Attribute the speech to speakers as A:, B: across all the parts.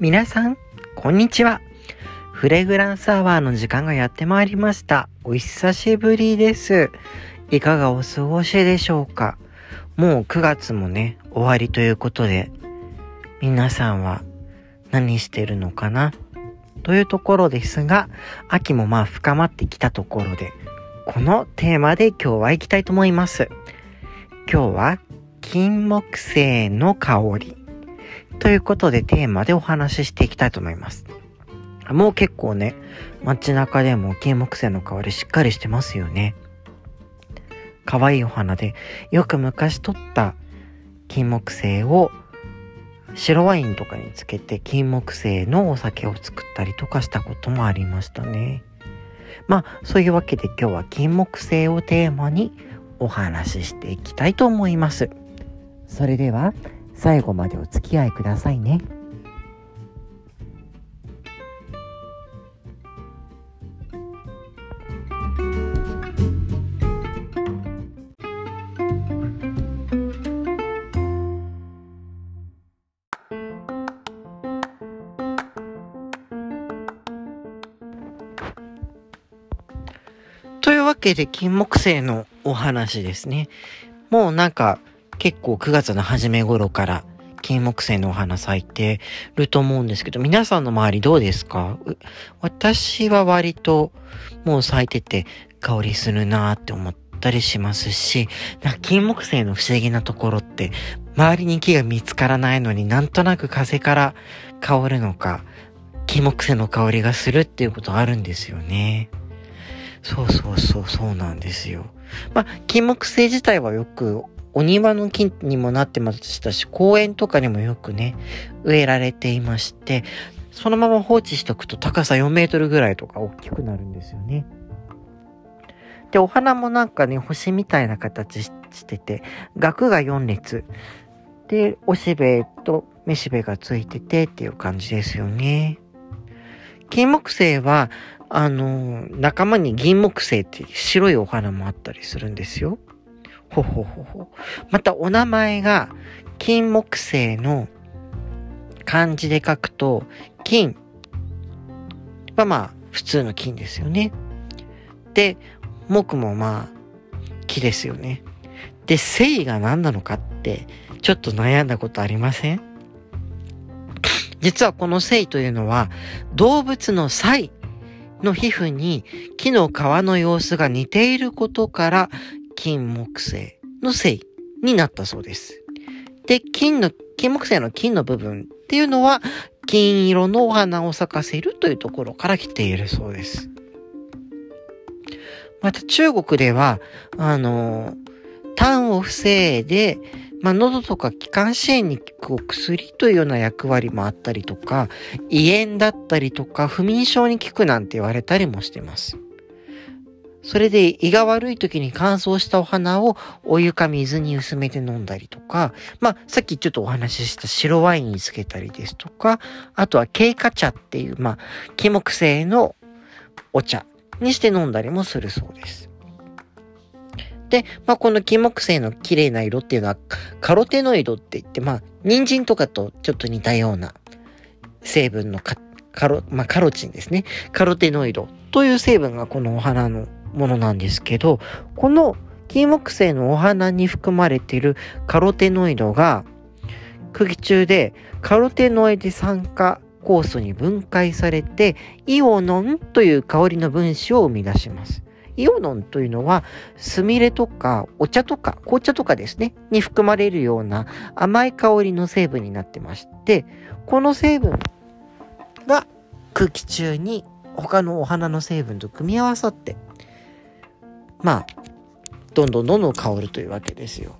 A: 皆さん、こんにちは。フレグランスアワーの時間がやってまいりました。お久しぶりです。いかがお過ごしでしょうか？もう9月もね、終わりということで、皆さんは何してるのかな？というところですが、秋もまあ深まってきたところで、このテーマで今日は行きたいと思います。今日は金木犀の香りということでテーマでお話ししていきたいと思います。もう結構ね、街中でも金木犀の香りしっかりしてますよね。可愛いお花で、よく昔取った金木犀を白ワインとかにつけて金木犀のお酒を作ったりとかしたこともありましたね。まあ、そういうわけで今日は金木犀をテーマにお話ししていきたいと思います。それでは、最後までお付き合いくださいね。というわけで金木犀のお話ですね。もうなんか結構9月の初め頃から金木犀のお花咲いてると思うんですけど、皆さんの周りどうですか？私は割ともう咲いてて香りするなーって思ったりしますし、金木犀の不思議なところって、周りに木が見つからないのになんとなく風から香るのか、金木犀の香りがするっていうことあるんですよね。そうそうそうそうなんですよ。まあ、金木犀自体はよくお庭の木にもなってましたし、公園とかにもよくね、植えられていまして、そのまま放置しとくと高さ4メートルぐらいとか大きくなるんですよね。で、お花もなんかね、星みたいな形してて、額が4列。で、おしべとめしべがついててっていう感じですよね。金木犀は、あの、仲間に銀木犀って白いお花もあったりするんですよ。ほほほほ。またお名前が金木犀の漢字で書くと、金はまあ普通の金ですよね。で、木もまあ木ですよね。で、繊維が何なのかってちょっと悩んだことありません？実はこの繊維というのは動物の細の皮膚に木の皮の様子が似ていることから金木犀の繊維になったそうです。で、金の、金木犀の金の部分っていうのは、金色のお花を咲かせるというところから来ているそうです。また中国では、あの、痰を防いで、まあ、喉とか気管支炎に効く薬というような役割もあったりとか、胃炎だったりとか、不眠症に効くなんて言われたりもしてます。それで胃が悪い時に乾燥したお花をお湯か水に薄めて飲んだりとか、まあ、さっきちょっとお話しした白ワインにつけたりですとか、あとは経過茶っていう、まあ、木木製のお茶にして飲んだりもするそうです。で、まあ、この金木犀の綺麗な色っていうのは、カロテノイドって言って、まあ、人参とかとちょっと似たような成分のカロ、まあ、カロチンですね。カロテノイドという成分がこのお花のものなんですけど、この金木犀のお花に含まれているカロテノイドが空気中でカロテノイド酸化酵素に分解されてイオノンという香りの分子を生み出します。イオノンというのは、スミレとかお茶とか紅茶とかですね、に含まれるような甘い香りの成分になってまして、この成分が空気中に他のお花の成分と組み合わさってまあ、どんどんどんどん香るというわけですよ。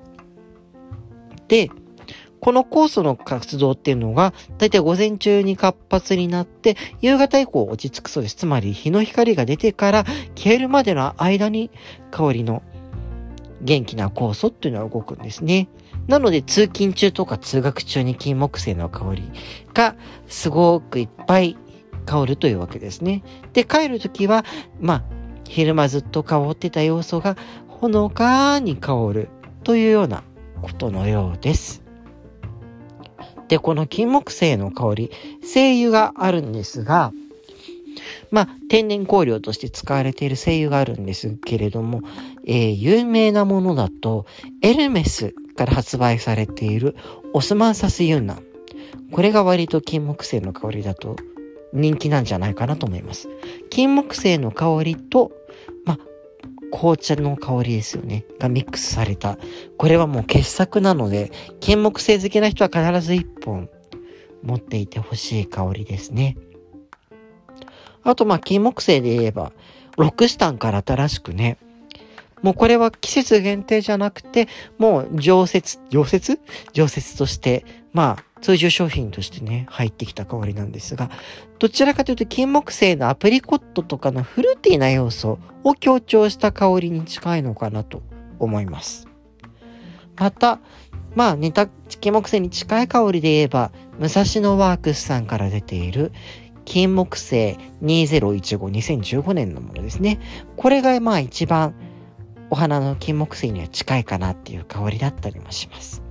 A: で、この酵素の活動っていうのが、だいたい午前中に活発になって、夕方以降落ち着くそうです。つまり、日の光が出てから消えるまでの間に、香りの元気な酵素っていうのは動くんですね。なので、通勤中とか通学中に金木犀の香りがすごくいっぱい香るというわけですね。で、帰るときは、まあ、昼間ずっと香ってた要素がほのかに香るというようなことのようです。で、この金木犀の香り、精油があるんですが、まあ、天然香料として使われている精油があるんですけれども、えー、有名なものだと、エルメスから発売されているオスマンサスユンナン。これが割と金木犀の香りだと人気なんじゃないかなと思います。金木犀の香りと、ま、紅茶の香りですよね。がミックスされた。これはもう傑作なので、金木犀好きな人は必ず一本持っていてほしい香りですね。あと、ま、金木犀で言えば、ロクスタンから新しくね、もうこれは季節限定じゃなくて、もう常設、常設？常設として、まあ、通常商品としてね、入ってきた香りなんですが、どちらかというと金木犀のアプリコットとかのフルーティーな要素を強調した香りに近いのかなと思います。また、まあ似た金木犀に近い香りで言えば、武蔵野ワークスさんから出ている金木犀2015-2015年のものですね。これがまあ一番お花の金木犀には近いかなっていう香りだったりもします。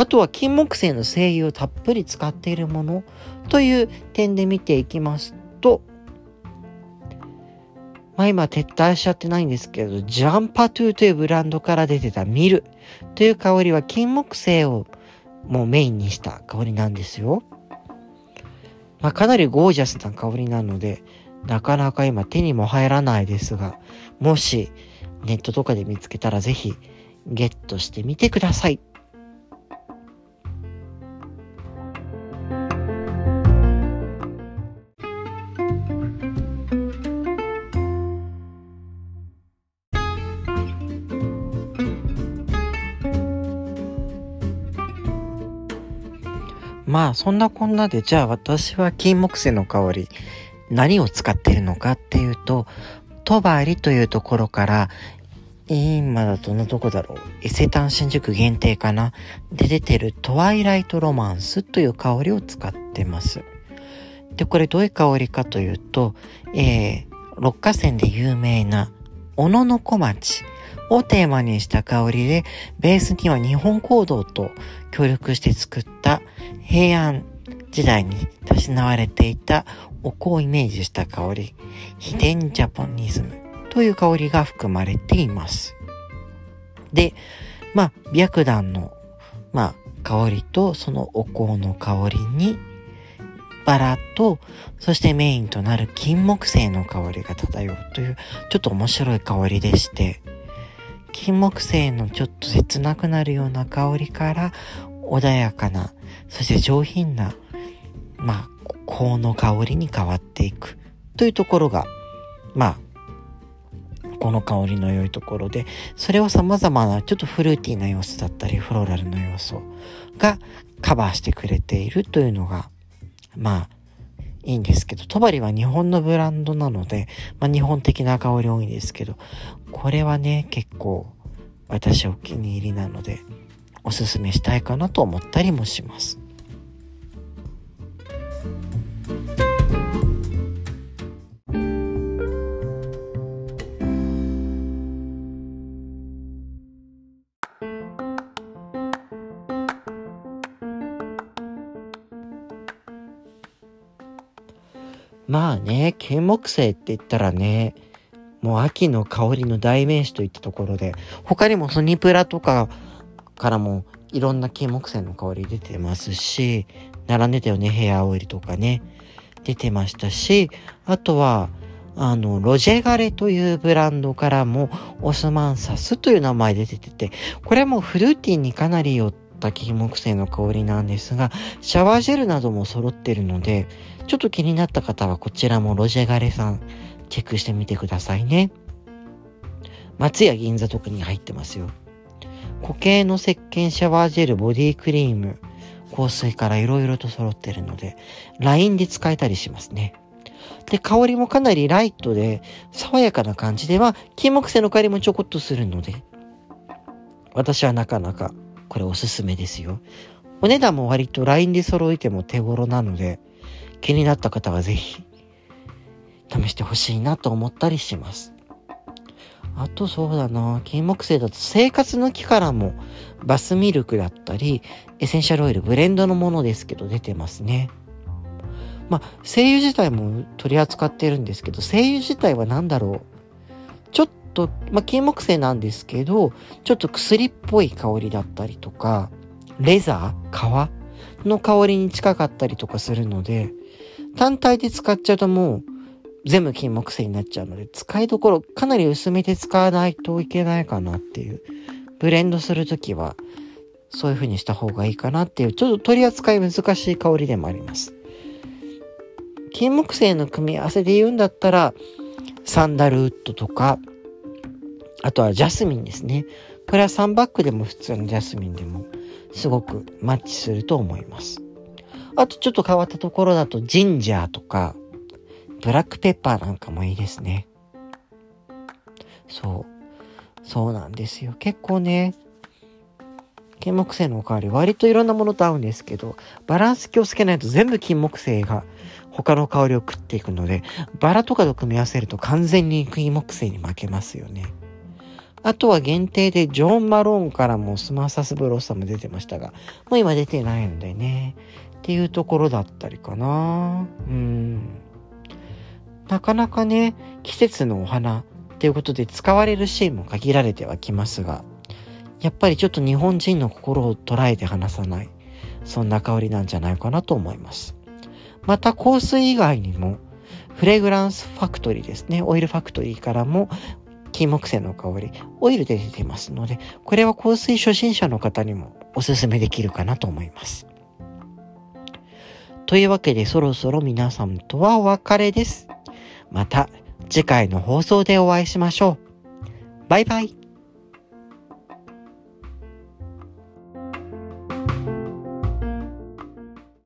A: あとは金木犀の精油をたっぷり使っているものという点で見ていきますと、まあ今撤退しちゃってないんですけど、ジャンパトゥーというブランドから出てたミルという香りは金木犀をもうメインにした香りなんですよ。まあかなりゴージャスな香りなので、なかなか今手にも入らないですが、もしネットとかで見つけたらぜひゲットしてみてください。まあそんなこんなでじゃあ私は金木犀の香り何を使ってるのかっていうとトバリというところから今だとのどこだろう伊勢丹新宿限定かなで出てるトワイライトロマンスという香りを使ってます。で、これどういう香りかというと、えー、六花線で有名な小野の小町をテーマにした香りで、ベースには日本行動と協力して作った平安時代にたしなわれていたお香をイメージした香り、秘伝ジャポニズムという香りが含まれています。で、まあ、白檀の、まあ、香りとそのお香の香りに、バラと、そしてメインとなる金木犀の香りが漂うという、ちょっと面白い香りでして、金木犀のちょっと切なくなるような香りから、穏やかな、そして上品な、まあ、香の香りに変わっていくというところが、まあ、この香りの良いところで、それを様々なちょっとフルーティーな要素だったり、フローラルの要素がカバーしてくれているというのが、まあ、いいんですけど、トバリは日本のブランドなので、まあ日本的な香り多いんですけど、これはね、結構私お気に入りなので、おすすめしたいかなと思ったりもします。まあね、金木犀って言ったらね、もう秋の香りの代名詞といったところで、他にもソニプラとかからもいろんな金木犀の香り出てますし、並んでたよね、ヘアオイルとかね、出てましたし、あとは、あの、ロジェガレというブランドからもオスマンサスという名前で出てて、これもフルーティーにかなり寄った金木犀の香りなんですが、シャワージェルなども揃ってるので、ちょっと気になった方はこちらもロジェガレさんチェックしてみてくださいね。松屋銀座とかに入ってますよ。固形の石鹸シャワージェル、ボディクリーム、香水から色々と揃ってるので、LINE で使えたりしますね。で、香りもかなりライトで、爽やかな感じでは、金木犀の香りもちょこっとするので、私はなかなかこれおすすめですよ。お値段も割と LINE で揃えても手頃なので、気になった方はぜひ試してほしいなと思ったりします。あとそうだな、金木犀だと生活の木からもバスミルクだったり、エッセンシャルオイル、ブレンドのものですけど出てますね。まあ、精油自体も取り扱ってるんですけど、精油自体は何だろう。ちょっと、まあ、金木犀なんですけど、ちょっと薬っぽい香りだったりとか、レザー革の香りに近かったりとかするので、単体で使っちゃうともう全部金木犀になっちゃうので、使いどころかなり薄めて使わないといけないかなっていう。ブレンドするときは、そういう風にした方がいいかなっていう、ちょっと取り扱い難しい香りでもあります。金木犀の組み合わせで言うんだったら、サンダルウッドとか、あとはジャスミンですね。これは3バッグでも普通のジャスミンでもすごくマッチすると思います。あとちょっと変わったところだとジンジャーとか、ブラックペッパーなんかもいいですね。そう。そうなんですよ。結構ね、金木犀のおかわり割といろんなものと合うんですけど、バランス気をつけないと全部金木犀が他の香りを食っていくので、バラとかと組み合わせると完全に金木犀に負けますよね。あとは限定でジョン・マローンからもスマーサス・ブロッサム出てましたが、もう今出てないのでね。っていうところだったりかな。うん。なかなかね、季節のお花っていうことで使われるシーンも限られてはきますが、やっぱりちょっと日本人の心を捉えて離さない、そんな香りなんじゃないかなと思います。また香水以外にも、フレグランスファクトリーですね。オイルファクトリーからも金木犀の香り、オイルで出てますので、これは香水初心者の方にもおすすめできるかなと思います。というわけでそろそろ皆さんとはお別れです。また次回の放送でお会いしましょう。バイバイ。